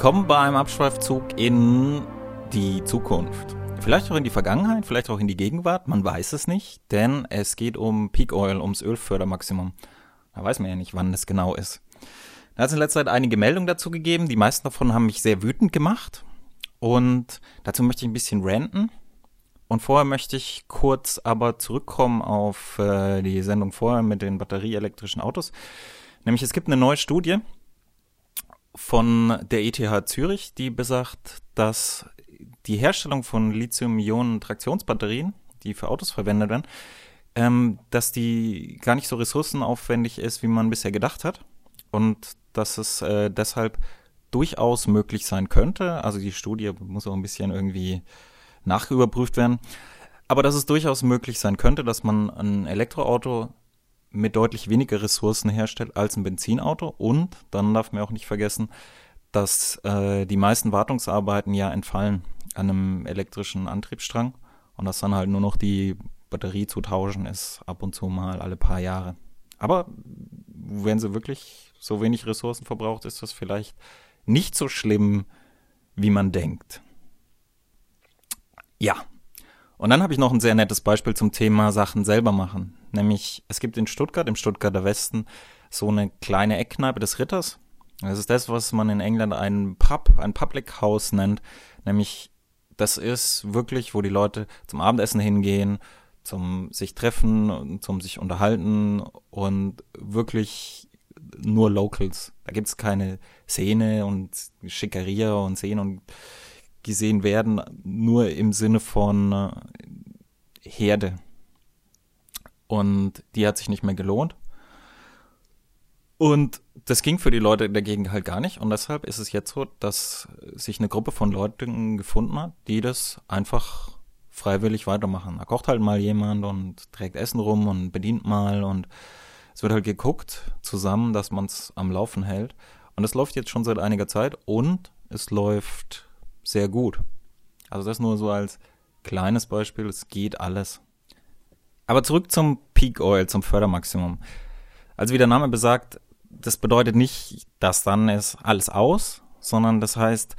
Willkommen bei einem Abschweifzug in die Zukunft. Vielleicht auch in die Vergangenheit, vielleicht auch in die Gegenwart, man weiß es nicht, denn es geht um Peak Oil, ums Ölfördermaximum. Da weiß man ja nicht, wann es genau ist. Da hat es in letzter Zeit einige Meldungen dazu gegeben, die meisten davon haben mich sehr wütend gemacht und dazu möchte ich ein bisschen ranten. Und vorher möchte ich kurz aber zurückkommen auf äh, die Sendung vorher mit den batterieelektrischen Autos. Nämlich es gibt eine neue Studie, von der ETH Zürich, die besagt, dass die Herstellung von Lithium-Ionen-Traktionsbatterien, die für Autos verwendet werden, ähm, dass die gar nicht so ressourcenaufwendig ist, wie man bisher gedacht hat. Und dass es äh, deshalb durchaus möglich sein könnte. Also die Studie muss auch ein bisschen irgendwie nachüberprüft werden. Aber dass es durchaus möglich sein könnte, dass man ein Elektroauto mit deutlich weniger Ressourcen herstellt als ein Benzinauto. Und dann darf man auch nicht vergessen, dass äh, die meisten Wartungsarbeiten ja entfallen an einem elektrischen Antriebsstrang und dass dann halt nur noch die Batterie zu tauschen ist, ab und zu mal alle paar Jahre. Aber wenn sie wirklich so wenig Ressourcen verbraucht, ist das vielleicht nicht so schlimm, wie man denkt. Ja. Und dann habe ich noch ein sehr nettes Beispiel zum Thema Sachen selber machen. Nämlich, es gibt in Stuttgart, im Stuttgarter Westen, so eine kleine Eckkneipe des Ritters. Das ist das, was man in England ein Pub, ein Public House nennt. Nämlich, das ist wirklich, wo die Leute zum Abendessen hingehen, zum sich treffen, zum sich unterhalten und wirklich nur Locals. Da gibt es keine Szene und Schickeria und sehen und gesehen werden, nur im Sinne von äh, Herde. Und die hat sich nicht mehr gelohnt. Und das ging für die Leute dagegen halt gar nicht. Und deshalb ist es jetzt so, dass sich eine Gruppe von Leuten gefunden hat, die das einfach freiwillig weitermachen. Da kocht halt mal jemand und trägt Essen rum und bedient mal und es wird halt geguckt zusammen, dass man es am Laufen hält. Und es läuft jetzt schon seit einiger Zeit und es läuft sehr gut. Also das nur so als kleines Beispiel, es geht alles. Aber zurück zum Peak Oil, zum Fördermaximum. Also wie der Name besagt, das bedeutet nicht, dass dann ist alles aus, sondern das heißt,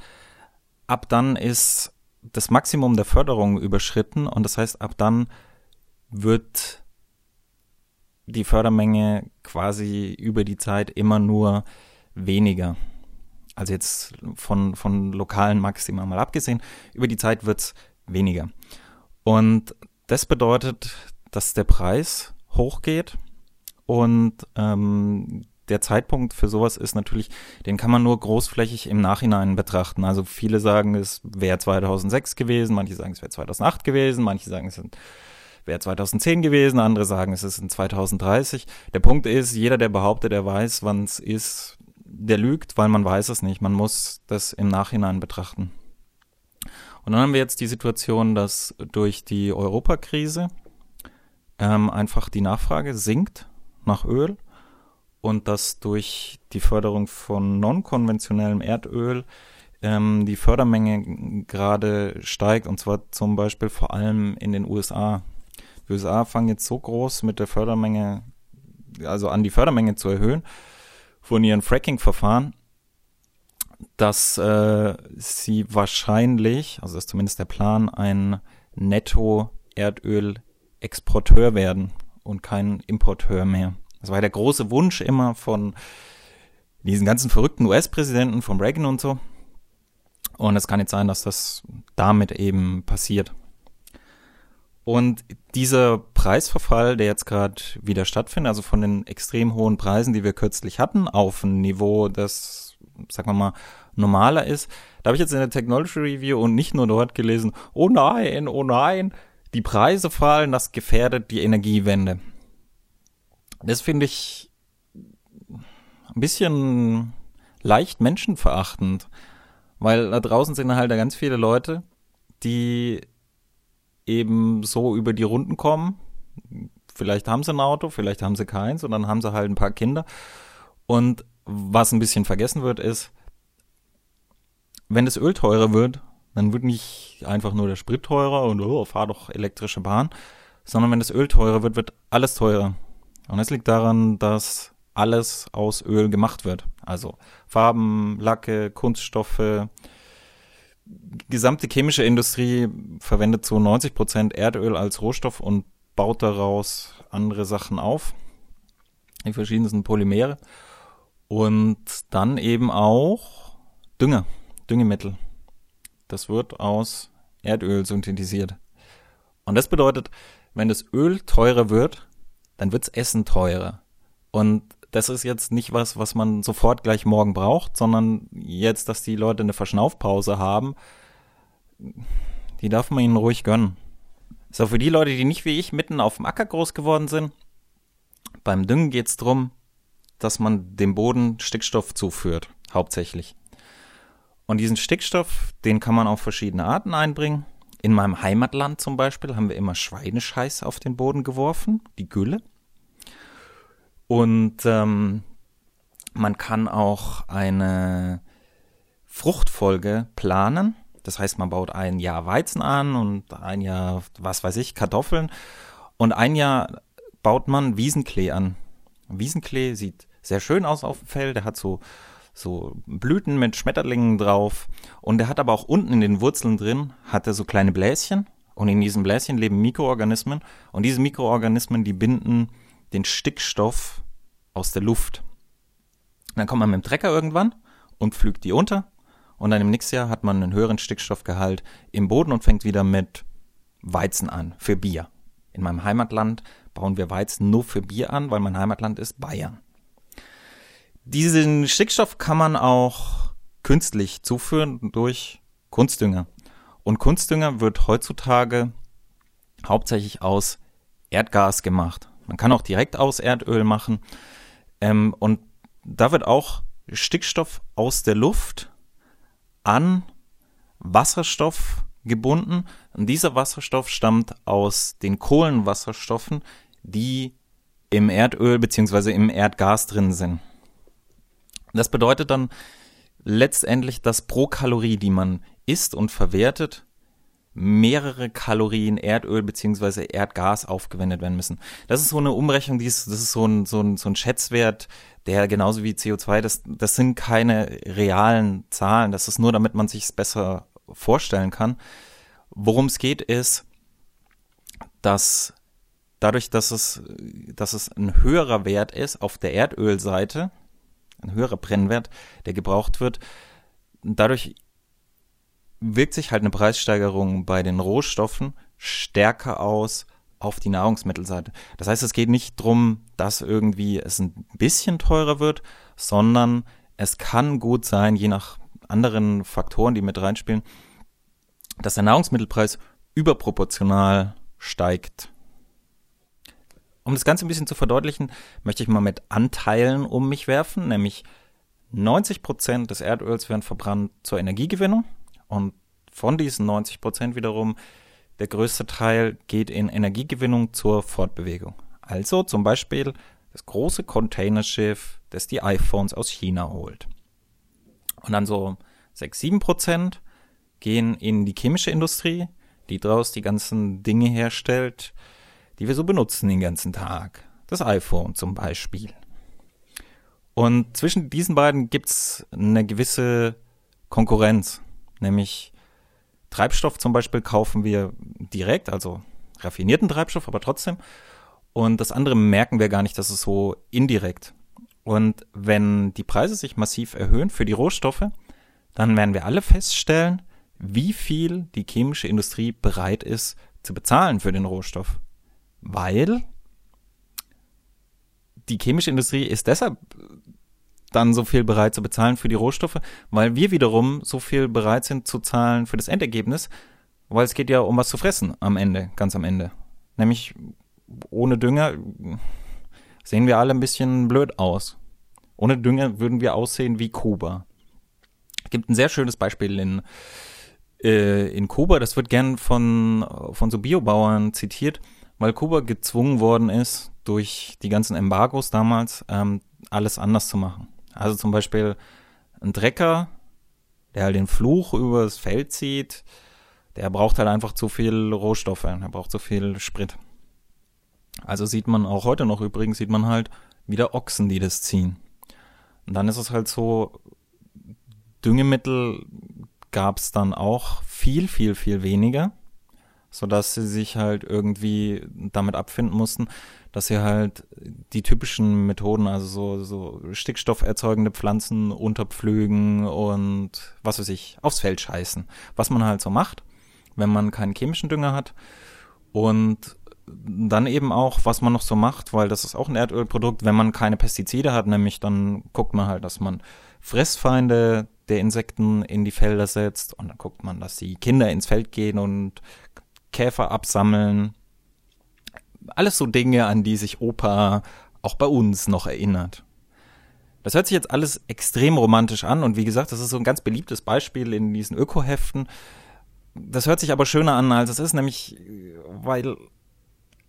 ab dann ist das Maximum der Förderung überschritten und das heißt, ab dann wird die Fördermenge quasi über die Zeit immer nur weniger. Also jetzt von, von lokalen Maxima mal abgesehen, über die Zeit wird es weniger. Und das bedeutet, dass der Preis hochgeht und ähm, der Zeitpunkt für sowas ist natürlich, den kann man nur großflächig im Nachhinein betrachten. Also viele sagen, es wäre 2006 gewesen, manche sagen, es wäre 2008 gewesen, manche sagen, es wäre 2010 gewesen, andere sagen, es ist in 2030. Der Punkt ist, jeder, der behauptet, er weiß, wann es ist, der lügt, weil man weiß es nicht. Man muss das im Nachhinein betrachten. Und dann haben wir jetzt die Situation, dass durch die Europakrise ähm, einfach die Nachfrage sinkt nach Öl und dass durch die Förderung von non-konventionellem Erdöl ähm, die Fördermenge gerade steigt und zwar zum Beispiel vor allem in den USA. Die USA fangen jetzt so groß mit der Fördermenge, also an die Fördermenge zu erhöhen von ihren Fracking-Verfahren, dass äh, sie wahrscheinlich, also ist zumindest der Plan, ein Netto-Erdöl Exporteur werden und kein Importeur mehr. Das war der große Wunsch immer von diesen ganzen verrückten US-Präsidenten, von Reagan und so. Und es kann jetzt sein, dass das damit eben passiert. Und dieser Preisverfall, der jetzt gerade wieder stattfindet, also von den extrem hohen Preisen, die wir kürzlich hatten, auf ein Niveau, das, sagen wir mal, normaler ist, da habe ich jetzt in der Technology Review und nicht nur dort gelesen, oh nein, oh nein, die Preise fallen, das gefährdet die Energiewende. Das finde ich ein bisschen leicht menschenverachtend, weil da draußen sind halt ganz viele Leute, die eben so über die Runden kommen. Vielleicht haben sie ein Auto, vielleicht haben sie keins und dann haben sie halt ein paar Kinder. Und was ein bisschen vergessen wird, ist, wenn das Öl teurer wird, dann wird nicht einfach nur der Sprit teurer und oh, fahr doch elektrische Bahn, sondern wenn das Öl teurer wird, wird alles teurer. Und es liegt daran, dass alles aus Öl gemacht wird. Also Farben, Lacke, Kunststoffe. Die gesamte chemische Industrie verwendet zu 90 Prozent Erdöl als Rohstoff und baut daraus andere Sachen auf. Die verschiedensten Polymere. Und dann eben auch Dünger, Düngemittel. Das wird aus Erdöl synthetisiert. Und das bedeutet, wenn das Öl teurer wird, dann wirds Essen teurer. Und das ist jetzt nicht was, was man sofort gleich morgen braucht, sondern jetzt, dass die Leute eine Verschnaufpause haben, die darf man ihnen ruhig gönnen. So, für die Leute, die nicht wie ich mitten auf dem Acker groß geworden sind, beim Düngen geht es darum, dass man dem Boden Stickstoff zuführt, hauptsächlich. Und diesen Stickstoff, den kann man auf verschiedene Arten einbringen. In meinem Heimatland zum Beispiel haben wir immer Schweinescheiß auf den Boden geworfen, die Gülle. Und ähm, man kann auch eine Fruchtfolge planen. Das heißt, man baut ein Jahr Weizen an und ein Jahr, was weiß ich, Kartoffeln. Und ein Jahr baut man Wiesenklee an. Wiesenklee sieht sehr schön aus auf dem Feld. Der hat so, so Blüten mit Schmetterlingen drauf. Und der hat aber auch unten in den Wurzeln drin, hat er so kleine Bläschen. Und in diesen Bläschen leben Mikroorganismen. Und diese Mikroorganismen, die binden den Stickstoff aus der Luft. Dann kommt man mit dem Trecker irgendwann und pflügt die unter. Und dann im nächsten Jahr hat man einen höheren Stickstoffgehalt im Boden und fängt wieder mit Weizen an für Bier. In meinem Heimatland bauen wir Weizen nur für Bier an, weil mein Heimatland ist Bayern. Diesen Stickstoff kann man auch künstlich zuführen durch Kunstdünger. Und Kunstdünger wird heutzutage hauptsächlich aus Erdgas gemacht. Man kann auch direkt aus Erdöl machen. Ähm, und da wird auch Stickstoff aus der Luft an Wasserstoff gebunden. Und dieser Wasserstoff stammt aus den Kohlenwasserstoffen, die im Erdöl bzw. im Erdgas drin sind. Das bedeutet dann letztendlich, dass pro Kalorie, die man isst und verwertet, mehrere Kalorien Erdöl beziehungsweise Erdgas aufgewendet werden müssen. Das ist so eine Umrechnung, die ist, das ist so ein, so ein, so ein Schätzwert, der genauso wie CO2, das, das sind keine realen Zahlen, das ist nur, damit man sich es besser vorstellen kann. Worum es geht, ist, dass dadurch, dass es, dass es ein höherer Wert ist auf der Erdölseite, ein höherer Brennwert, der gebraucht wird, dadurch wirkt sich halt eine Preissteigerung bei den Rohstoffen stärker aus auf die Nahrungsmittelseite. Das heißt, es geht nicht darum, dass irgendwie es ein bisschen teurer wird, sondern es kann gut sein, je nach anderen Faktoren, die mit reinspielen, dass der Nahrungsmittelpreis überproportional steigt. Um das Ganze ein bisschen zu verdeutlichen, möchte ich mal mit Anteilen um mich werfen, nämlich 90 Prozent des Erdöls werden verbrannt zur Energiegewinnung und von diesen 90 Prozent wiederum der größte Teil geht in Energiegewinnung zur Fortbewegung. Also zum Beispiel das große Containerschiff, das die iPhones aus China holt. Und dann so 6, 7 Prozent gehen in die chemische Industrie, die daraus die ganzen Dinge herstellt, die wir so benutzen den ganzen Tag. Das iPhone zum Beispiel. Und zwischen diesen beiden gibt es eine gewisse Konkurrenz, nämlich Treibstoff zum Beispiel kaufen wir direkt, also raffinierten Treibstoff, aber trotzdem. Und das andere merken wir gar nicht, das ist so indirekt. Und wenn die Preise sich massiv erhöhen für die Rohstoffe, dann werden wir alle feststellen, wie viel die chemische Industrie bereit ist zu bezahlen für den Rohstoff. Weil die chemische Industrie ist deshalb dann so viel bereit zu bezahlen für die Rohstoffe, weil wir wiederum so viel bereit sind zu zahlen für das Endergebnis, weil es geht ja um was zu fressen am Ende, ganz am Ende. Nämlich ohne Dünger sehen wir alle ein bisschen blöd aus. Ohne Dünger würden wir aussehen wie Kuba. Es gibt ein sehr schönes Beispiel in, äh, in Kuba, das wird gern von, von so Biobauern zitiert, weil Kuba gezwungen worden ist, durch die ganzen Embargos damals, ähm, alles anders zu machen. Also zum Beispiel ein Trecker, der halt den Fluch übers Feld zieht, der braucht halt einfach zu viel Rohstoffe, er braucht zu viel Sprit. Also sieht man auch heute noch übrigens, sieht man halt wieder Ochsen, die das ziehen. Und dann ist es halt so, Düngemittel gab es dann auch viel, viel, viel weniger, sodass sie sich halt irgendwie damit abfinden mussten, dass sie halt die typischen Methoden, also so, so stickstofferzeugende Pflanzen unterpflügen und was weiß ich, aufs Feld scheißen. Was man halt so macht, wenn man keinen chemischen Dünger hat. Und dann eben auch, was man noch so macht, weil das ist auch ein Erdölprodukt, wenn man keine Pestizide hat, nämlich dann guckt man halt, dass man Fressfeinde der Insekten in die Felder setzt und dann guckt man, dass die Kinder ins Feld gehen und Käfer absammeln. Alles so Dinge, an die sich Opa auch bei uns noch erinnert. Das hört sich jetzt alles extrem romantisch an und wie gesagt, das ist so ein ganz beliebtes Beispiel in diesen Ökoheften. Das hört sich aber schöner an, als es ist, nämlich weil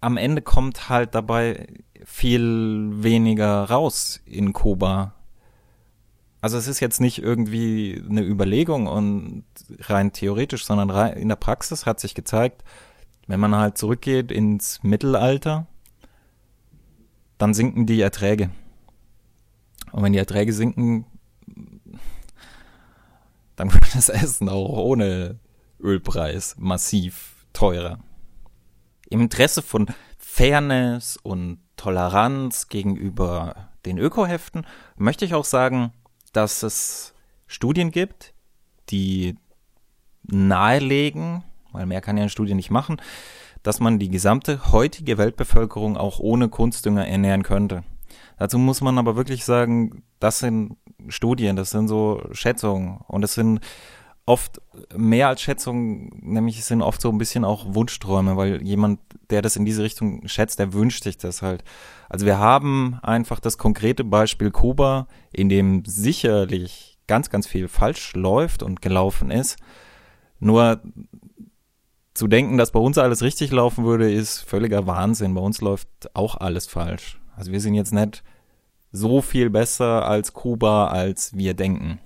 am Ende kommt halt dabei viel weniger raus in Kuba. Also es ist jetzt nicht irgendwie eine Überlegung und rein theoretisch, sondern rein in der Praxis hat sich gezeigt, wenn man halt zurückgeht ins Mittelalter, dann sinken die Erträge. Und wenn die Erträge sinken, dann wird das Essen auch ohne Ölpreis massiv teurer im Interesse von Fairness und Toleranz gegenüber den Ökoheften möchte ich auch sagen, dass es Studien gibt, die nahelegen, weil mehr kann ja eine Studie nicht machen, dass man die gesamte heutige Weltbevölkerung auch ohne Kunstdünger ernähren könnte. Dazu muss man aber wirklich sagen, das sind Studien, das sind so Schätzungen und es sind oft mehr als Schätzungen, nämlich sind oft so ein bisschen auch Wunschträume, weil jemand, der das in diese Richtung schätzt, der wünscht sich das halt. Also wir haben einfach das konkrete Beispiel Kuba, in dem sicherlich ganz, ganz viel falsch läuft und gelaufen ist. Nur zu denken, dass bei uns alles richtig laufen würde, ist völliger Wahnsinn. Bei uns läuft auch alles falsch. Also wir sind jetzt nicht so viel besser als Kuba, als wir denken.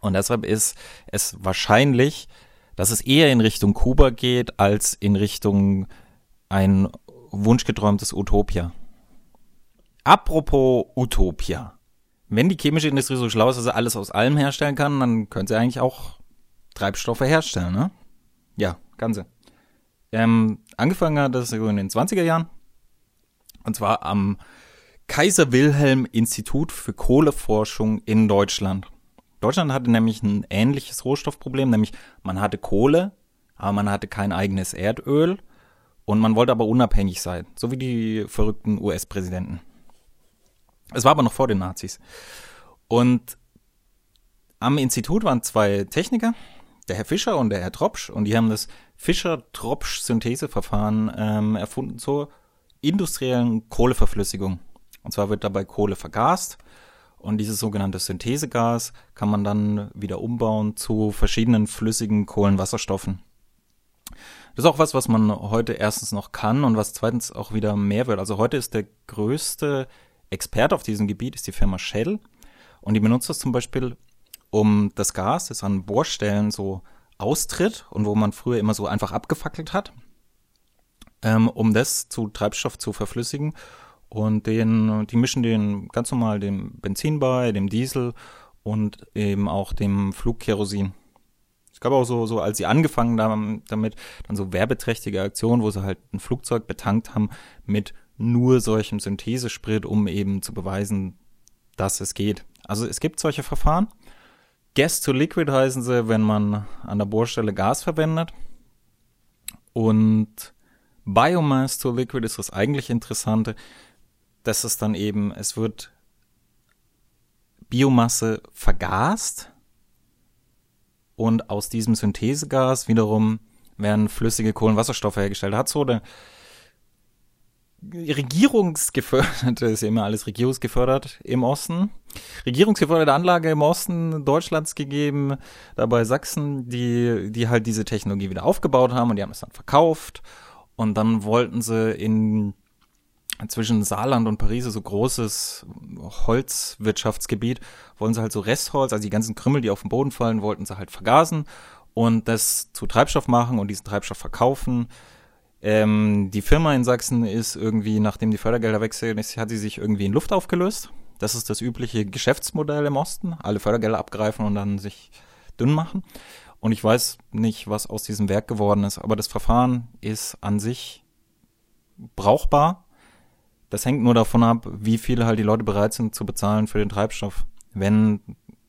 Und deshalb ist es wahrscheinlich, dass es eher in Richtung Kuba geht, als in Richtung ein wunschgeträumtes Utopia. Apropos Utopia. Wenn die chemische Industrie so schlau ist, dass sie alles aus allem herstellen kann, dann können sie eigentlich auch Treibstoffe herstellen, ne? Ja, kann sie. Ähm, angefangen hat das in den 20er Jahren. Und zwar am Kaiser Wilhelm Institut für Kohleforschung in Deutschland. Deutschland hatte nämlich ein ähnliches Rohstoffproblem, nämlich man hatte Kohle, aber man hatte kein eigenes Erdöl und man wollte aber unabhängig sein, so wie die verrückten US-Präsidenten. Es war aber noch vor den Nazis. Und am Institut waren zwei Techniker, der Herr Fischer und der Herr Tropsch, und die haben das Fischer-Tropsch-Syntheseverfahren ähm, erfunden zur industriellen Kohleverflüssigung. Und zwar wird dabei Kohle vergast und dieses sogenannte Synthesegas kann man dann wieder umbauen zu verschiedenen flüssigen Kohlenwasserstoffen. Das ist auch was, was man heute erstens noch kann und was zweitens auch wieder mehr wird. Also heute ist der größte Experte auf diesem Gebiet ist die Firma Shell und die benutzt das zum Beispiel, um das Gas, das an Bohrstellen so austritt und wo man früher immer so einfach abgefackelt hat, ähm, um das zu Treibstoff zu verflüssigen und den, die mischen den ganz normal dem Benzin bei, dem Diesel und eben auch dem Flugkerosin. Es gab auch so, so als sie angefangen haben damit, dann so werbeträchtige Aktionen, wo sie halt ein Flugzeug betankt haben mit nur solchem Synthesesprit, um eben zu beweisen, dass es geht. Also es gibt solche Verfahren. Gas to Liquid heißen sie, wenn man an der Bohrstelle Gas verwendet. Und Biomass to Liquid ist das eigentlich Interessante dass es dann eben, es wird Biomasse vergast und aus diesem Synthesegas wiederum werden flüssige Kohlenwasserstoffe hergestellt. Hat so eine regierungsgeförderte, ist ja immer alles regierungsgefördert im Osten, regierungsgeförderte Anlage im Osten Deutschlands gegeben, dabei Sachsen, die, die halt diese Technologie wieder aufgebaut haben und die haben es dann verkauft und dann wollten sie in zwischen Saarland und Paris so großes Holzwirtschaftsgebiet, wollen sie halt so Restholz, also die ganzen Krümmel, die auf den Boden fallen, wollten sie halt vergasen und das zu Treibstoff machen und diesen Treibstoff verkaufen. Ähm, die Firma in Sachsen ist irgendwie, nachdem die Fördergelder wechseln, ist, hat sie sich irgendwie in Luft aufgelöst. Das ist das übliche Geschäftsmodell im Osten. Alle Fördergelder abgreifen und dann sich dünn machen. Und ich weiß nicht, was aus diesem Werk geworden ist, aber das Verfahren ist an sich brauchbar. Das hängt nur davon ab, wie viel halt die Leute bereit sind zu bezahlen für den Treibstoff. Wenn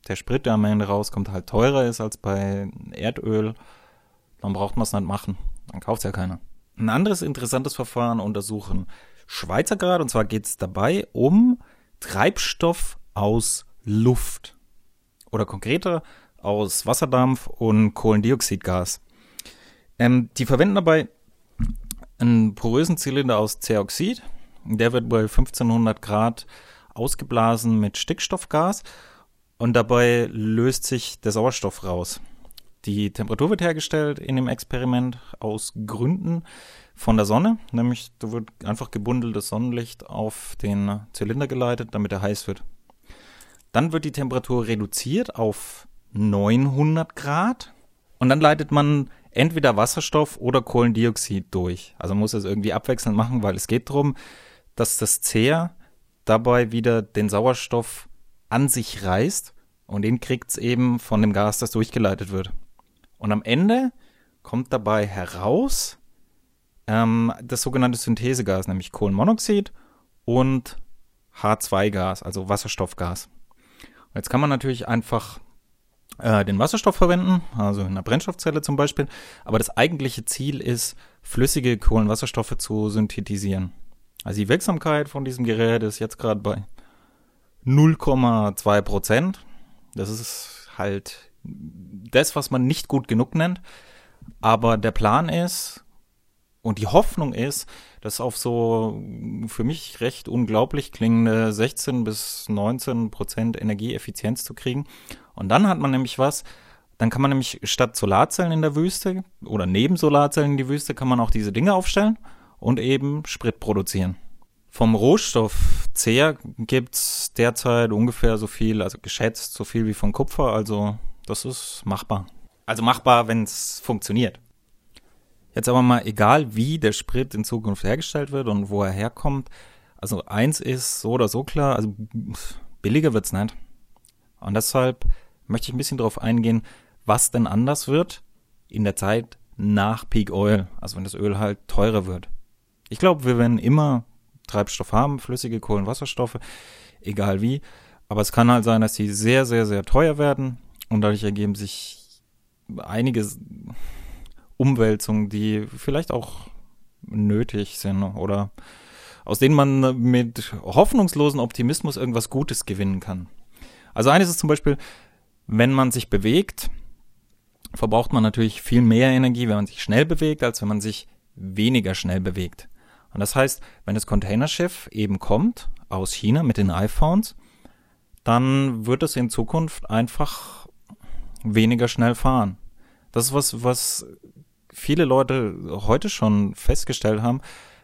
der Sprit, der am Ende rauskommt, halt teurer ist als bei Erdöl, dann braucht man es nicht machen. Dann kauft es ja keiner. Ein anderes interessantes Verfahren untersuchen Schweizer gerade, und zwar geht es dabei um Treibstoff aus Luft. Oder konkreter aus Wasserdampf und Kohlendioxidgas. Ähm, die verwenden dabei einen porösen Zylinder aus Ceoxid. Der wird bei 1500 Grad ausgeblasen mit Stickstoffgas und dabei löst sich der Sauerstoff raus. Die Temperatur wird hergestellt in dem Experiment aus Gründen von der Sonne, nämlich da wird einfach gebundeltes Sonnenlicht auf den Zylinder geleitet, damit er heiß wird. Dann wird die Temperatur reduziert auf 900 Grad und dann leitet man entweder Wasserstoff oder Kohlendioxid durch. Also man muss es irgendwie abwechselnd machen, weil es geht darum, dass das Zehr dabei wieder den Sauerstoff an sich reißt und den kriegt es eben von dem Gas, das durchgeleitet wird. Und am Ende kommt dabei heraus ähm, das sogenannte Synthesegas, nämlich Kohlenmonoxid und H2-Gas, also Wasserstoffgas. Und jetzt kann man natürlich einfach äh, den Wasserstoff verwenden, also in einer Brennstoffzelle zum Beispiel. Aber das eigentliche Ziel ist, flüssige Kohlenwasserstoffe zu synthetisieren. Also die Wirksamkeit von diesem Gerät ist jetzt gerade bei 0,2 Prozent. Das ist halt das, was man nicht gut genug nennt. Aber der Plan ist und die Hoffnung ist, das auf so für mich recht unglaublich klingende 16 bis 19 Prozent Energieeffizienz zu kriegen. Und dann hat man nämlich was, dann kann man nämlich statt Solarzellen in der Wüste oder neben Solarzellen in die Wüste kann man auch diese Dinge aufstellen und eben Sprit produzieren. Vom Rohstoff Zehr gibt's derzeit ungefähr so viel, also geschätzt so viel wie von Kupfer, also das ist machbar. Also machbar, wenn es funktioniert. Jetzt aber mal egal, wie der Sprit in Zukunft hergestellt wird und wo er herkommt. Also eins ist so oder so klar, also billiger wird's nicht. Und deshalb möchte ich ein bisschen darauf eingehen, was denn anders wird in der Zeit nach Peak Oil, also wenn das Öl halt teurer wird. Ich glaube, wir werden immer Treibstoff haben, flüssige Kohlenwasserstoffe, egal wie. Aber es kann halt sein, dass sie sehr, sehr, sehr teuer werden und dadurch ergeben sich einige Umwälzungen, die vielleicht auch nötig sind oder aus denen man mit hoffnungslosen Optimismus irgendwas Gutes gewinnen kann. Also eines ist zum Beispiel, wenn man sich bewegt, verbraucht man natürlich viel mehr Energie, wenn man sich schnell bewegt, als wenn man sich weniger schnell bewegt. Und das heißt, wenn das Containerschiff eben kommt aus China mit den iPhones, dann wird es in Zukunft einfach weniger schnell fahren. Das ist was, was viele Leute heute schon festgestellt haben,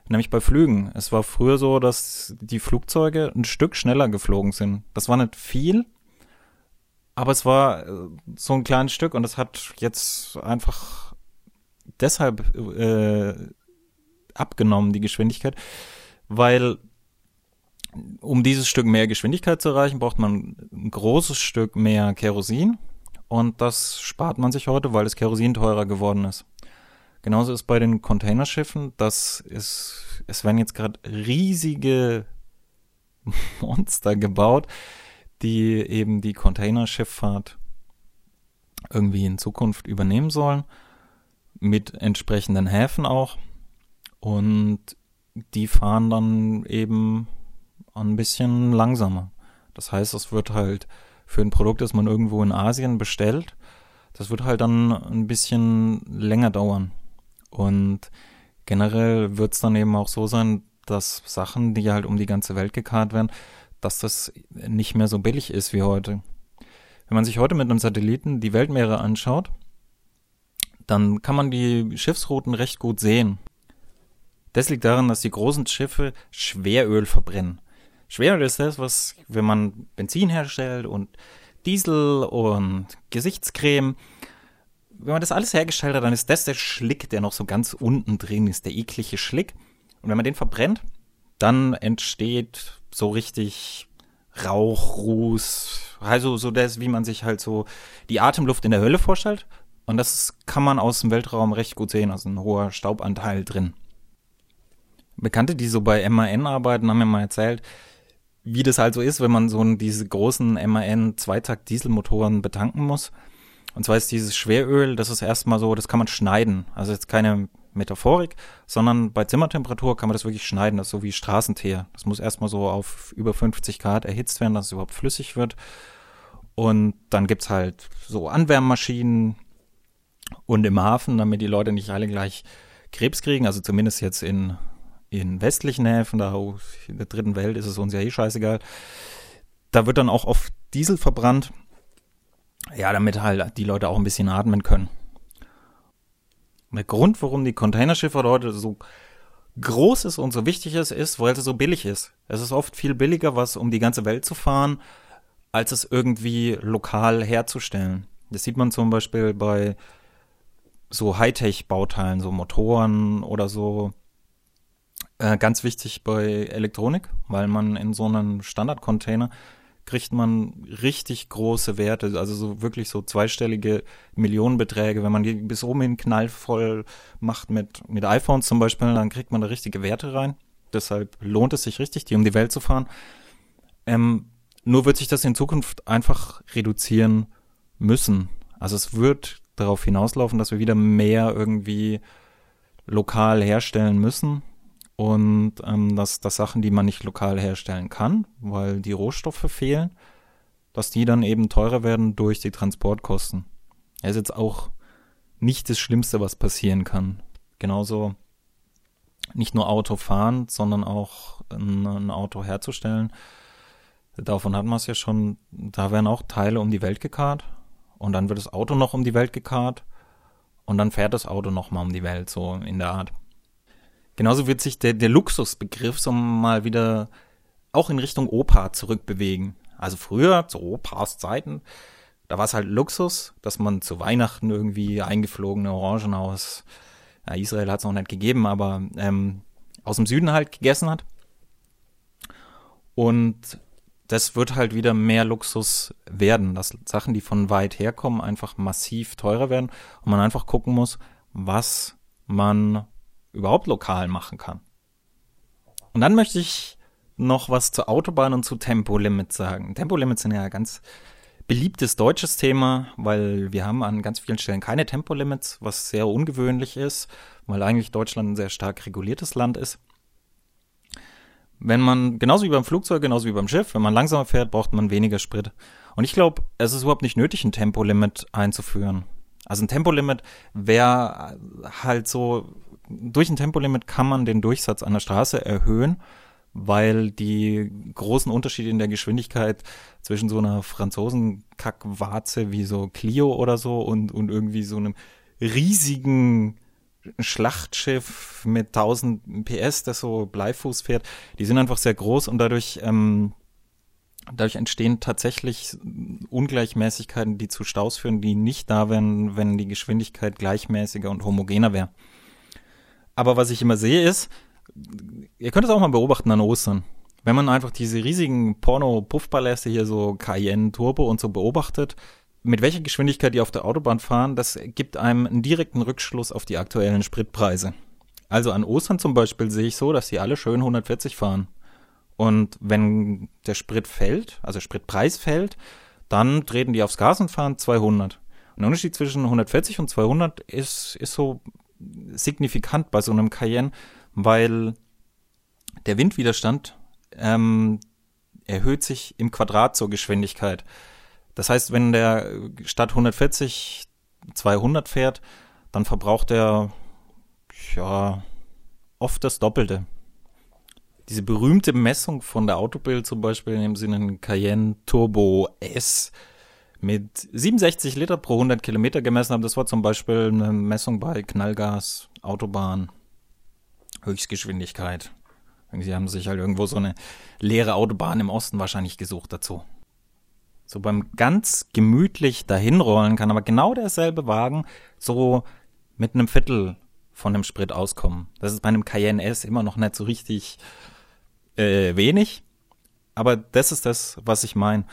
nämlich bei Flügen. Es war früher so, dass die Flugzeuge ein Stück schneller geflogen sind. Das war nicht viel, aber es war äh, so ein kleines Stück und es hat jetzt einfach deshalb äh, abgenommen, die Geschwindigkeit, weil um dieses Stück mehr Geschwindigkeit zu erreichen, braucht man ein großes Stück mehr Kerosin und das spart man sich heute, weil das Kerosin teurer geworden ist. Genauso ist bei den Containerschiffen, dass es, es werden jetzt gerade riesige Monster gebaut, die eben die Containerschifffahrt irgendwie in Zukunft übernehmen sollen, mit entsprechenden Häfen auch. Und die fahren dann eben ein bisschen langsamer. Das heißt, es wird halt für ein Produkt, das man irgendwo in Asien bestellt, das wird halt dann ein bisschen länger dauern. Und generell wird es dann eben auch so sein, dass Sachen, die halt um die ganze Welt gekarrt werden, dass das nicht mehr so billig ist wie heute. Wenn man sich heute mit einem Satelliten die Weltmeere anschaut, dann kann man die Schiffsrouten recht gut sehen. Das liegt daran, dass die großen Schiffe Schweröl verbrennen. Schweröl ist das, was, wenn man Benzin herstellt und Diesel und Gesichtscreme, wenn man das alles hergestellt hat, dann ist das der Schlick, der noch so ganz unten drin ist, der eklige Schlick. Und wenn man den verbrennt, dann entsteht so richtig Rauch, Ruß, also so das, wie man sich halt so die Atemluft in der Hölle vorstellt. Und das kann man aus dem Weltraum recht gut sehen, also ein hoher Staubanteil drin. Bekannte, die so bei MAN arbeiten, haben mir mal erzählt, wie das halt so ist, wenn man so diese großen MAN Zweitakt-Dieselmotoren betanken muss. Und zwar ist dieses Schweröl, das ist erstmal so, das kann man schneiden. Also jetzt keine Metaphorik, sondern bei Zimmertemperatur kann man das wirklich schneiden. Das ist so wie Straßenteer. Das muss erstmal so auf über 50 Grad erhitzt werden, dass es überhaupt flüssig wird. Und dann gibt's halt so Anwärmmaschinen und im Hafen, damit die Leute nicht alle gleich Krebs kriegen, also zumindest jetzt in, in westlichen Häfen, da in der dritten Welt ist es uns ja eh scheißegal. Da wird dann auch oft Diesel verbrannt. Ja, damit halt die Leute auch ein bisschen atmen können. Der Grund, warum die Containerschiffe heute so groß ist und so wichtig ist, ist, weil es so billig ist. Es ist oft viel billiger, was um die ganze Welt zu fahren, als es irgendwie lokal herzustellen. Das sieht man zum Beispiel bei so Hightech-Bauteilen, so Motoren oder so. Äh, ganz wichtig bei Elektronik, weil man in so einem Standardcontainer kriegt man richtig große Werte, also so wirklich so zweistellige Millionenbeträge. Wenn man die bis oben hin knallvoll macht mit, mit iPhones zum Beispiel, dann kriegt man da richtige Werte rein. Deshalb lohnt es sich richtig, die um die Welt zu fahren. Ähm, nur wird sich das in Zukunft einfach reduzieren müssen. Also es wird darauf hinauslaufen, dass wir wieder mehr irgendwie lokal herstellen müssen und ähm, dass, dass Sachen, die man nicht lokal herstellen kann, weil die Rohstoffe fehlen, dass die dann eben teurer werden durch die Transportkosten. Das ist jetzt auch nicht das Schlimmste, was passieren kann. Genauso nicht nur Auto fahren, sondern auch ein, ein Auto herzustellen. Davon hat man es ja schon, da werden auch Teile um die Welt gekarrt und dann wird das Auto noch um die Welt gekarrt und dann fährt das Auto noch mal um die Welt, so in der Art. Genauso wird sich der, der Luxusbegriff so mal wieder auch in Richtung Opa zurückbewegen. Also früher, zu Opas Zeiten, da war es halt Luxus, dass man zu Weihnachten irgendwie eingeflogene Orangen aus, ja, Israel hat es noch nicht gegeben, aber ähm, aus dem Süden halt gegessen hat. Und das wird halt wieder mehr Luxus werden, dass Sachen, die von weit herkommen, einfach massiv teurer werden und man einfach gucken muss, was man überhaupt lokal machen kann. Und dann möchte ich noch was zur Autobahn und zu Tempolimits sagen. Tempolimits sind ja ein ganz beliebtes deutsches Thema, weil wir haben an ganz vielen Stellen keine Tempolimits, was sehr ungewöhnlich ist, weil eigentlich Deutschland ein sehr stark reguliertes Land ist. Wenn man, genauso wie beim Flugzeug, genauso wie beim Schiff, wenn man langsamer fährt, braucht man weniger Sprit. Und ich glaube, es ist überhaupt nicht nötig, ein Tempolimit einzuführen. Also ein Tempolimit wäre halt so durch ein Tempolimit kann man den Durchsatz an der Straße erhöhen, weil die großen Unterschiede in der Geschwindigkeit zwischen so einer Franzosen-Kackwarze wie so Clio oder so und, und irgendwie so einem riesigen Schlachtschiff mit 1000 PS, das so Bleifuß fährt, die sind einfach sehr groß und dadurch, ähm, dadurch entstehen tatsächlich Ungleichmäßigkeiten, die zu Staus führen, die nicht da wären, wenn die Geschwindigkeit gleichmäßiger und homogener wäre. Aber was ich immer sehe ist, ihr könnt es auch mal beobachten an Ostern. Wenn man einfach diese riesigen Porno-Puffpaläste hier so Cayenne Turbo und so beobachtet, mit welcher Geschwindigkeit die auf der Autobahn fahren, das gibt einem einen direkten Rückschluss auf die aktuellen Spritpreise. Also an Ostern zum Beispiel sehe ich so, dass die alle schön 140 fahren. Und wenn der Sprit fällt, also Spritpreis fällt, dann treten die aufs Gas und fahren 200. Und der Unterschied zwischen 140 und 200 ist, ist so signifikant bei so einem Cayenne, weil der Windwiderstand ähm, erhöht sich im Quadrat zur Geschwindigkeit. Das heißt, wenn der statt 140 200 fährt, dann verbraucht er ja oft das Doppelte. Diese berühmte Messung von der Autobild zum Beispiel in dem Sinne Cayenne Turbo S mit 67 Liter pro 100 Kilometer gemessen haben. Das war zum Beispiel eine Messung bei Knallgas, Autobahn, Höchstgeschwindigkeit. Sie haben sich halt irgendwo so eine leere Autobahn im Osten wahrscheinlich gesucht dazu. So beim ganz gemütlich dahinrollen kann aber genau derselbe Wagen so mit einem Viertel von dem Sprit auskommen. Das ist bei einem Cayenne S immer noch nicht so richtig äh, wenig. aber das ist das, was ich meine.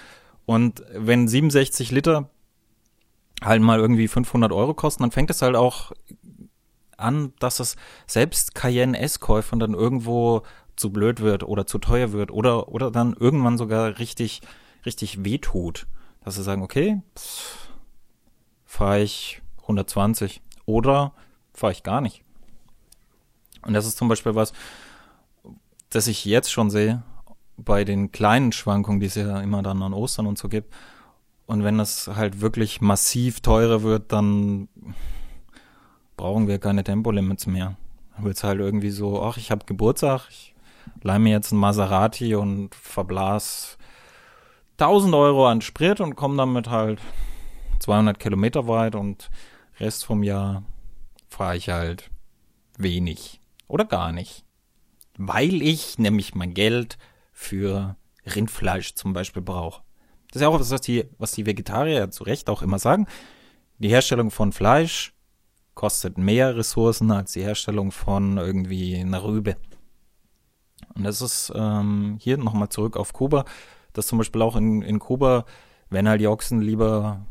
Und wenn 67 Liter halt mal irgendwie 500 Euro kosten, dann fängt es halt auch an, dass es selbst Cayenne S-Käufern dann irgendwo zu blöd wird oder zu teuer wird oder, oder dann irgendwann sogar richtig, richtig wehtut. Dass sie sagen, okay, fahre ich 120 oder fahre ich gar nicht. Und das ist zum Beispiel was, das ich jetzt schon sehe bei den kleinen Schwankungen, die es ja immer dann an Ostern und so gibt. Und wenn das halt wirklich massiv teurer wird, dann brauchen wir keine Tempolimits mehr. Dann wird es halt irgendwie so, ach, ich habe Geburtstag, ich leih mir jetzt ein Maserati und verblas 1000 Euro an Sprit und komme damit halt 200 Kilometer weit und Rest vom Jahr fahre ich halt wenig oder gar nicht. Weil ich nämlich mein Geld für Rindfleisch zum Beispiel brauche. Das ist ja auch was, was die, was die Vegetarier zu Recht auch immer sagen. Die Herstellung von Fleisch kostet mehr Ressourcen als die Herstellung von irgendwie einer Rübe. Und das ist ähm, hier nochmal zurück auf Kuba, dass zum Beispiel auch in, in Kuba werden halt die Ochsen lieber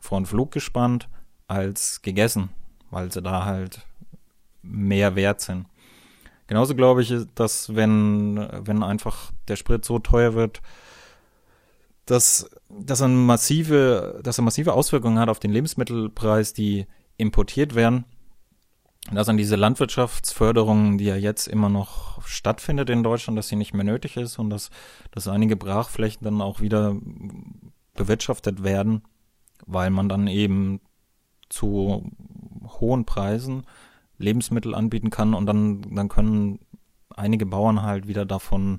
vor den Flug gespannt als gegessen, weil sie da halt mehr wert sind. Genauso glaube ich, dass wenn, wenn einfach der Sprit so teuer wird, dass, dass, er massive, dass er massive Auswirkungen hat auf den Lebensmittelpreis, die importiert werden. Dass an diese Landwirtschaftsförderung, die ja jetzt immer noch stattfindet in Deutschland, dass sie nicht mehr nötig ist und dass, dass einige Brachflächen dann auch wieder bewirtschaftet werden, weil man dann eben zu hohen Preisen Lebensmittel anbieten kann und dann, dann können einige Bauern halt wieder davon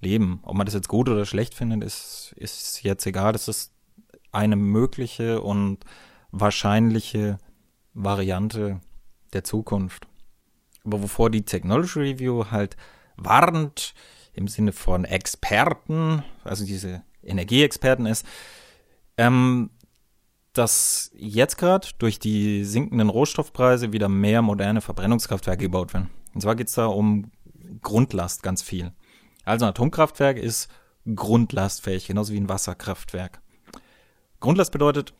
leben. Ob man das jetzt gut oder schlecht findet, ist, ist jetzt egal. Das ist eine mögliche und wahrscheinliche Variante der Zukunft. Aber wovor die Technology Review halt warnt, im Sinne von Experten, also diese Energieexperten ist, ähm, dass jetzt gerade durch die sinkenden Rohstoffpreise wieder mehr moderne Verbrennungskraftwerke gebaut werden. Und zwar geht es da um Grundlast ganz viel. Also ein Atomkraftwerk ist grundlastfähig, genauso wie ein Wasserkraftwerk. Grundlast bedeutet,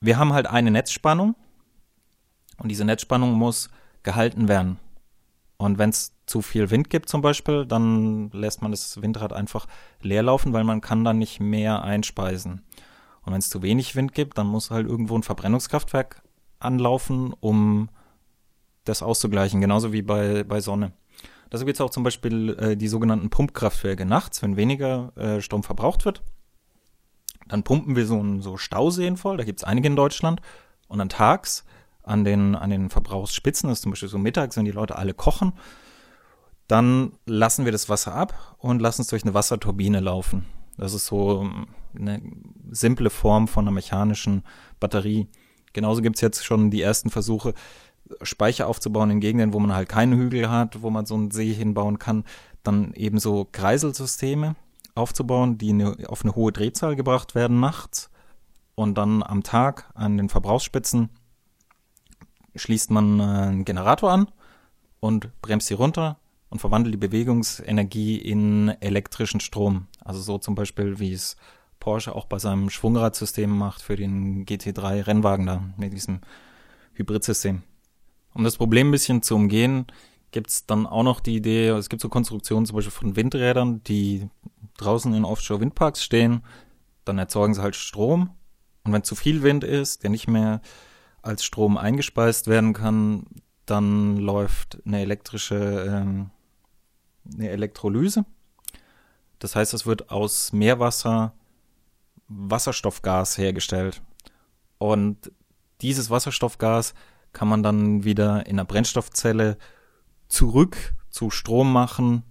wir haben halt eine Netzspannung und diese Netzspannung muss gehalten werden. Und wenn es zu viel Wind gibt zum Beispiel, dann lässt man das Windrad einfach leer laufen, weil man kann dann nicht mehr einspeisen. Und wenn es zu wenig Wind gibt, dann muss halt irgendwo ein Verbrennungskraftwerk anlaufen, um das auszugleichen, genauso wie bei, bei Sonne. Deshalb gibt es auch zum Beispiel äh, die sogenannten Pumpkraftwerke nachts, wenn weniger äh, Strom verbraucht wird. Dann pumpen wir so, so Stauseen voll, da gibt es einige in Deutschland. Und dann tags an den, an den Verbrauchsspitzen, das ist zum Beispiel so mittags, wenn die Leute alle kochen, dann lassen wir das Wasser ab und lassen es durch eine Wasserturbine laufen. Das ist so ähm, eine simple Form von einer mechanischen Batterie. Genauso gibt es jetzt schon die ersten Versuche, Speicher aufzubauen in Gegenden, wo man halt keinen Hügel hat, wo man so einen See hinbauen kann. Dann eben so Kreiselsysteme aufzubauen, die eine, auf eine hohe Drehzahl gebracht werden nachts und dann am Tag an den Verbrauchsspitzen schließt man äh, einen Generator an und bremst sie runter und verwandelt die Bewegungsenergie in elektrischen Strom. Also so zum Beispiel, wie es Porsche auch bei seinem Schwungradsystem macht für den GT3 Rennwagen da mit diesem Hybridsystem. Um das Problem ein bisschen zu umgehen, gibt es dann auch noch die Idee, es gibt so Konstruktionen zum Beispiel von Windrädern, die draußen in Offshore-Windparks stehen, dann erzeugen sie halt Strom und wenn zu viel Wind ist, der nicht mehr als Strom eingespeist werden kann, dann läuft eine elektrische, ähm, eine Elektrolyse. Das heißt, es wird aus Meerwasser Wasserstoffgas hergestellt. Und dieses Wasserstoffgas kann man dann wieder in einer Brennstoffzelle zurück zu Strom machen,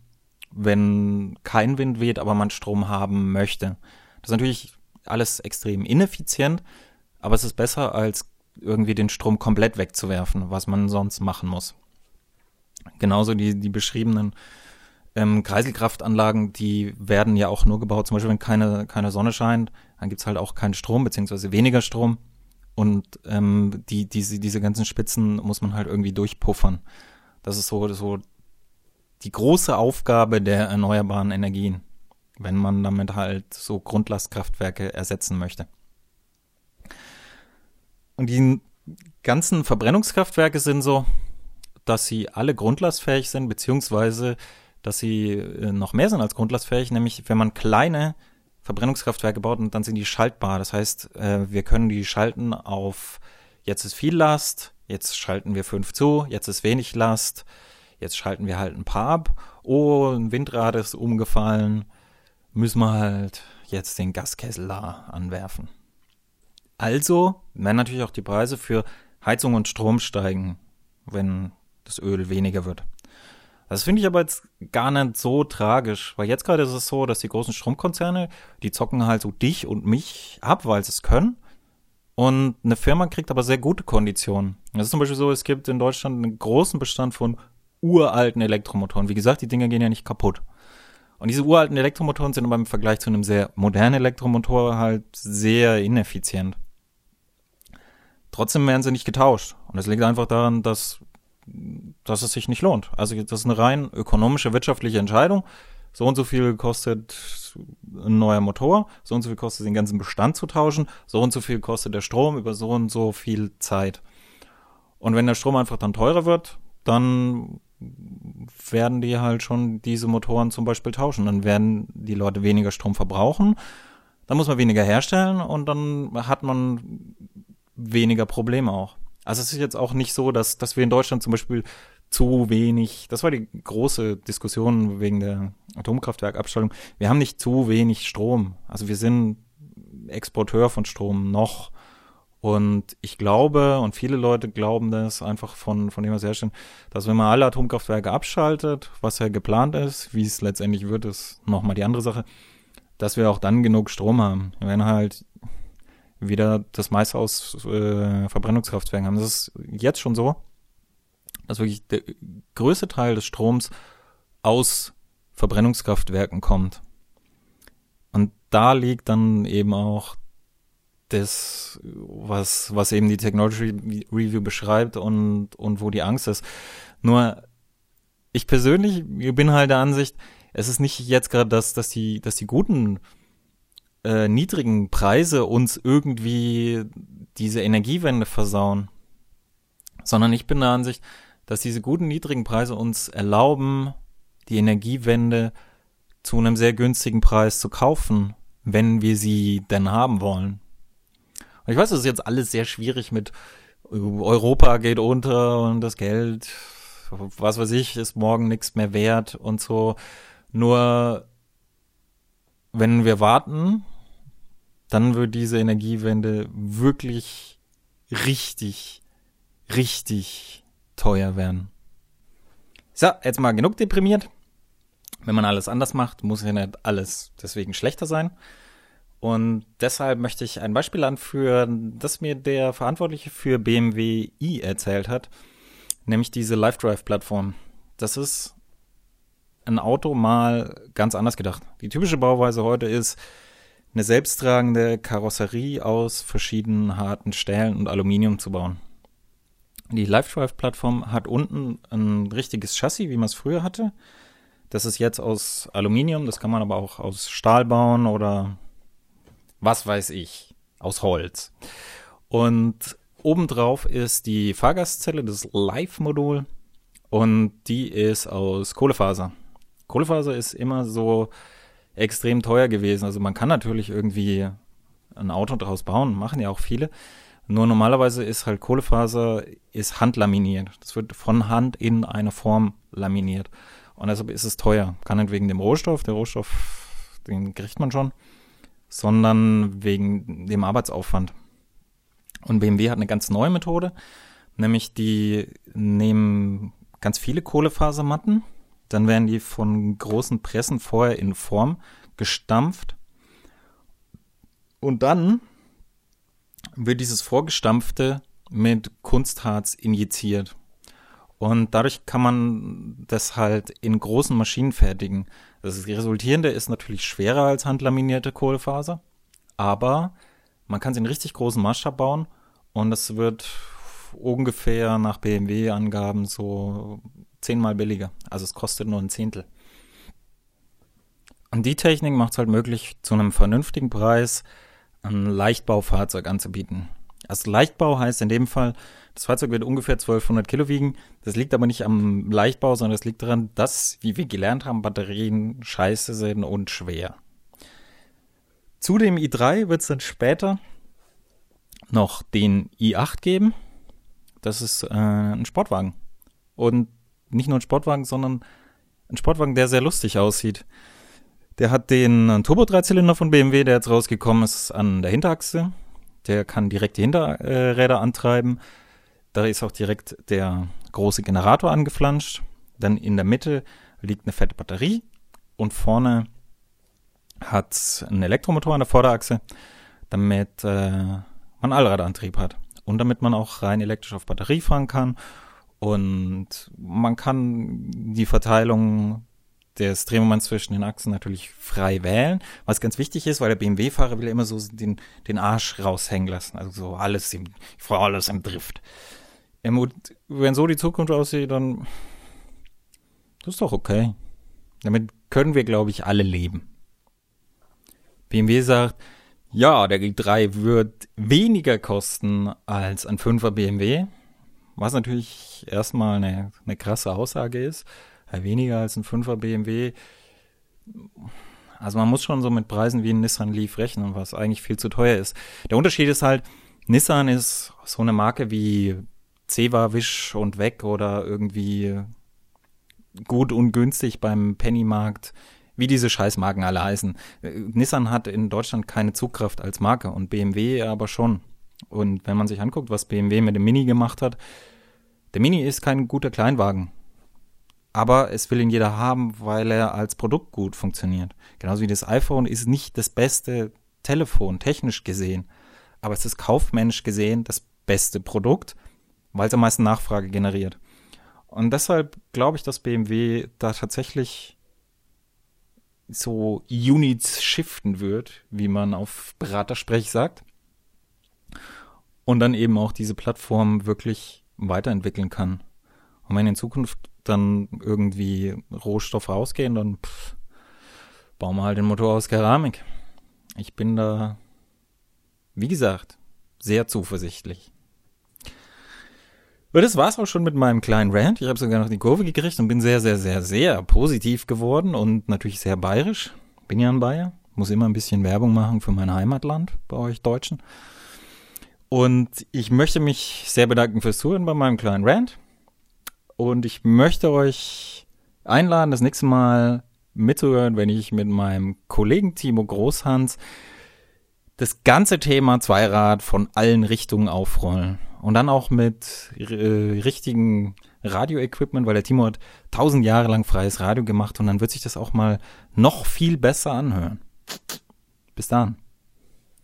wenn kein Wind weht, aber man Strom haben möchte. Das ist natürlich alles extrem ineffizient, aber es ist besser als irgendwie den Strom komplett wegzuwerfen, was man sonst machen muss. Genauso die, die beschriebenen ähm, Kreiselkraftanlagen, die werden ja auch nur gebaut, zum Beispiel wenn keine, keine Sonne scheint, dann gibt's halt auch keinen Strom, beziehungsweise weniger Strom. Und ähm, die, diese, diese ganzen Spitzen muss man halt irgendwie durchpuffern. Das ist so, so die große Aufgabe der erneuerbaren Energien. wenn man damit halt so Grundlastkraftwerke ersetzen möchte. Und die ganzen Verbrennungskraftwerke sind so, dass sie alle grundlastfähig sind, beziehungsweise dass sie äh, noch mehr sind als grundlastfähig, nämlich wenn man kleine Verbrennungskraftwerke baut und dann sind die schaltbar. Das heißt, äh, wir können die schalten auf jetzt ist viel Last, jetzt schalten wir fünf zu, jetzt ist wenig Last, jetzt schalten wir halt ein paar ab. Oh, ein Windrad ist umgefallen, müssen wir halt jetzt den Gaskessel da anwerfen. Also werden natürlich auch die Preise für Heizung und Strom steigen, wenn das Öl weniger wird. Das finde ich aber jetzt gar nicht so tragisch, weil jetzt gerade ist es so, dass die großen Stromkonzerne, die zocken halt so dich und mich ab, weil sie es können. Und eine Firma kriegt aber sehr gute Konditionen. Das ist zum Beispiel so, es gibt in Deutschland einen großen Bestand von uralten Elektromotoren. Wie gesagt, die Dinger gehen ja nicht kaputt. Und diese uralten Elektromotoren sind aber im Vergleich zu einem sehr modernen Elektromotor halt sehr ineffizient. Trotzdem werden sie nicht getauscht. Und das liegt einfach daran, dass dass es sich nicht lohnt. Also das ist eine rein ökonomische, wirtschaftliche Entscheidung. So und so viel kostet ein neuer Motor, so und so viel kostet den ganzen Bestand zu tauschen, so und so viel kostet der Strom über so und so viel Zeit. Und wenn der Strom einfach dann teurer wird, dann werden die halt schon diese Motoren zum Beispiel tauschen. Dann werden die Leute weniger Strom verbrauchen, dann muss man weniger herstellen und dann hat man weniger Probleme auch. Also es ist jetzt auch nicht so, dass, dass wir in Deutschland zum Beispiel zu wenig, das war die große Diskussion wegen der Atomkraftwerkabstellung, wir haben nicht zu wenig Strom. Also wir sind Exporteur von Strom noch. Und ich glaube, und viele Leute glauben das einfach von, von dem, was herstellen, dass wenn man alle Atomkraftwerke abschaltet, was ja geplant ist, wie es letztendlich wird, ist nochmal die andere Sache, dass wir auch dann genug Strom haben. Werden halt wieder das meiste aus äh, Verbrennungskraftwerken haben. Das ist jetzt schon so, dass wirklich der größte Teil des Stroms aus Verbrennungskraftwerken kommt. Und da liegt dann eben auch das, was, was eben die Technology Review beschreibt und, und wo die Angst ist. Nur, ich persönlich bin halt der Ansicht, es ist nicht jetzt gerade, dass, dass die, dass die guten äh, niedrigen Preise uns irgendwie diese Energiewende versauen, sondern ich bin der Ansicht, dass diese guten niedrigen Preise uns erlauben, die Energiewende zu einem sehr günstigen Preis zu kaufen, wenn wir sie denn haben wollen. Und ich weiß, das ist jetzt alles sehr schwierig mit Europa geht unter und das Geld, was weiß ich, ist morgen nichts mehr wert und so. Nur wenn wir warten dann wird diese Energiewende wirklich richtig, richtig teuer werden. So, jetzt mal genug deprimiert. Wenn man alles anders macht, muss ja nicht alles deswegen schlechter sein. Und deshalb möchte ich ein Beispiel anführen, das mir der Verantwortliche für BMW i erzählt hat, nämlich diese Live Drive Plattform. Das ist ein Auto mal ganz anders gedacht. Die typische Bauweise heute ist, eine selbsttragende Karosserie aus verschiedenen harten Stählen und Aluminium zu bauen. Die LiveDrive-Plattform hat unten ein richtiges Chassis, wie man es früher hatte. Das ist jetzt aus Aluminium, das kann man aber auch aus Stahl bauen oder was weiß ich, aus Holz. Und obendrauf ist die Fahrgastzelle, das Live-Modul, und die ist aus Kohlefaser. Kohlefaser ist immer so extrem teuer gewesen. Also man kann natürlich irgendwie ein Auto daraus bauen, machen ja auch viele. Nur normalerweise ist halt Kohlefaser ist handlaminiert. Das wird von Hand in eine Form laminiert. Und deshalb ist es teuer. Kann nicht wegen dem Rohstoff, der Rohstoff, den kriegt man schon, sondern wegen dem Arbeitsaufwand. Und BMW hat eine ganz neue Methode, nämlich die nehmen ganz viele Kohlefasematten, dann werden die von großen Pressen vorher in Form gestampft. Und dann wird dieses Vorgestampfte mit Kunstharz injiziert. Und dadurch kann man das halt in großen Maschinen fertigen. Das Resultierende ist natürlich schwerer als handlaminierte Kohlefaser, aber man kann sie in richtig großen Maßstab bauen und es wird ungefähr nach BMW-Angaben so zehnmal billiger. Also es kostet nur ein Zehntel. Und die Technik macht es halt möglich, zu einem vernünftigen Preis ein Leichtbaufahrzeug anzubieten. Also Leichtbau heißt in dem Fall, das Fahrzeug wird ungefähr 1200 Kilo wiegen. Das liegt aber nicht am Leichtbau, sondern das liegt daran, dass, wie wir gelernt haben, Batterien scheiße sind und schwer. Zu dem i3 wird es dann später noch den i8 geben. Das ist äh, ein Sportwagen. Und nicht nur ein Sportwagen, sondern ein Sportwagen, der sehr lustig aussieht. Der hat den Turbo-Dreizylinder von BMW, der jetzt rausgekommen ist, an der Hinterachse. Der kann direkt die Hinterräder antreiben. Da ist auch direkt der große Generator angeflanscht. Dann in der Mitte liegt eine fette Batterie und vorne hat einen Elektromotor an der Vorderachse, damit äh, man Allradantrieb hat und damit man auch rein elektrisch auf Batterie fahren kann und man kann die Verteilung des Drehmoments zwischen den Achsen natürlich frei wählen, was ganz wichtig ist, weil der BMW-Fahrer will ja immer so den, den Arsch raushängen lassen, also so alles im, alles im Drift. wenn so die Zukunft aussieht, dann das ist doch okay. Damit können wir, glaube ich, alle leben. BMW sagt, ja, der G3 wird weniger kosten als ein 5er BMW, was natürlich erstmal eine, eine krasse Aussage ist. Weniger als ein 5er BMW. Also man muss schon so mit Preisen wie ein Nissan Leaf rechnen, was eigentlich viel zu teuer ist. Der Unterschied ist halt, Nissan ist so eine Marke wie Ceva, Wisch und Weg oder irgendwie gut und günstig beim Pennymarkt wie diese Scheißmarken alle heißen. Äh, Nissan hat in Deutschland keine Zugkraft als Marke und BMW aber schon. Und wenn man sich anguckt, was BMW mit dem Mini gemacht hat, der Mini ist kein guter Kleinwagen. Aber es will ihn jeder haben, weil er als Produkt gut funktioniert. Genauso wie das iPhone ist nicht das beste Telefon, technisch gesehen. Aber es ist kaufmännisch gesehen das beste Produkt, weil es am meisten Nachfrage generiert. Und deshalb glaube ich, dass BMW da tatsächlich so Units shiften wird, wie man auf Beratersprech sagt. Und dann eben auch diese Plattform wirklich weiterentwickeln kann. Und wenn in Zukunft dann irgendwie Rohstoffe ausgehen, dann pff, bauen wir halt den Motor aus Keramik. Ich bin da, wie gesagt, sehr zuversichtlich. Und das war's auch schon mit meinem kleinen Rant. Ich habe sogar noch die Kurve gekriegt und bin sehr, sehr, sehr, sehr positiv geworden und natürlich sehr bayerisch. Bin ja ein Bayer. Muss immer ein bisschen Werbung machen für mein Heimatland bei euch Deutschen. Und ich möchte mich sehr bedanken fürs Zuhören bei meinem kleinen Rant. Und ich möchte euch einladen, das nächste Mal mitzuhören, wenn ich mit meinem Kollegen Timo Großhans das ganze Thema Zweirad von allen Richtungen aufrollen. Und dann auch mit äh, richtigen Radio-Equipment, weil der Timo hat tausend Jahre lang freies Radio gemacht und dann wird sich das auch mal noch viel besser anhören. Bis dann.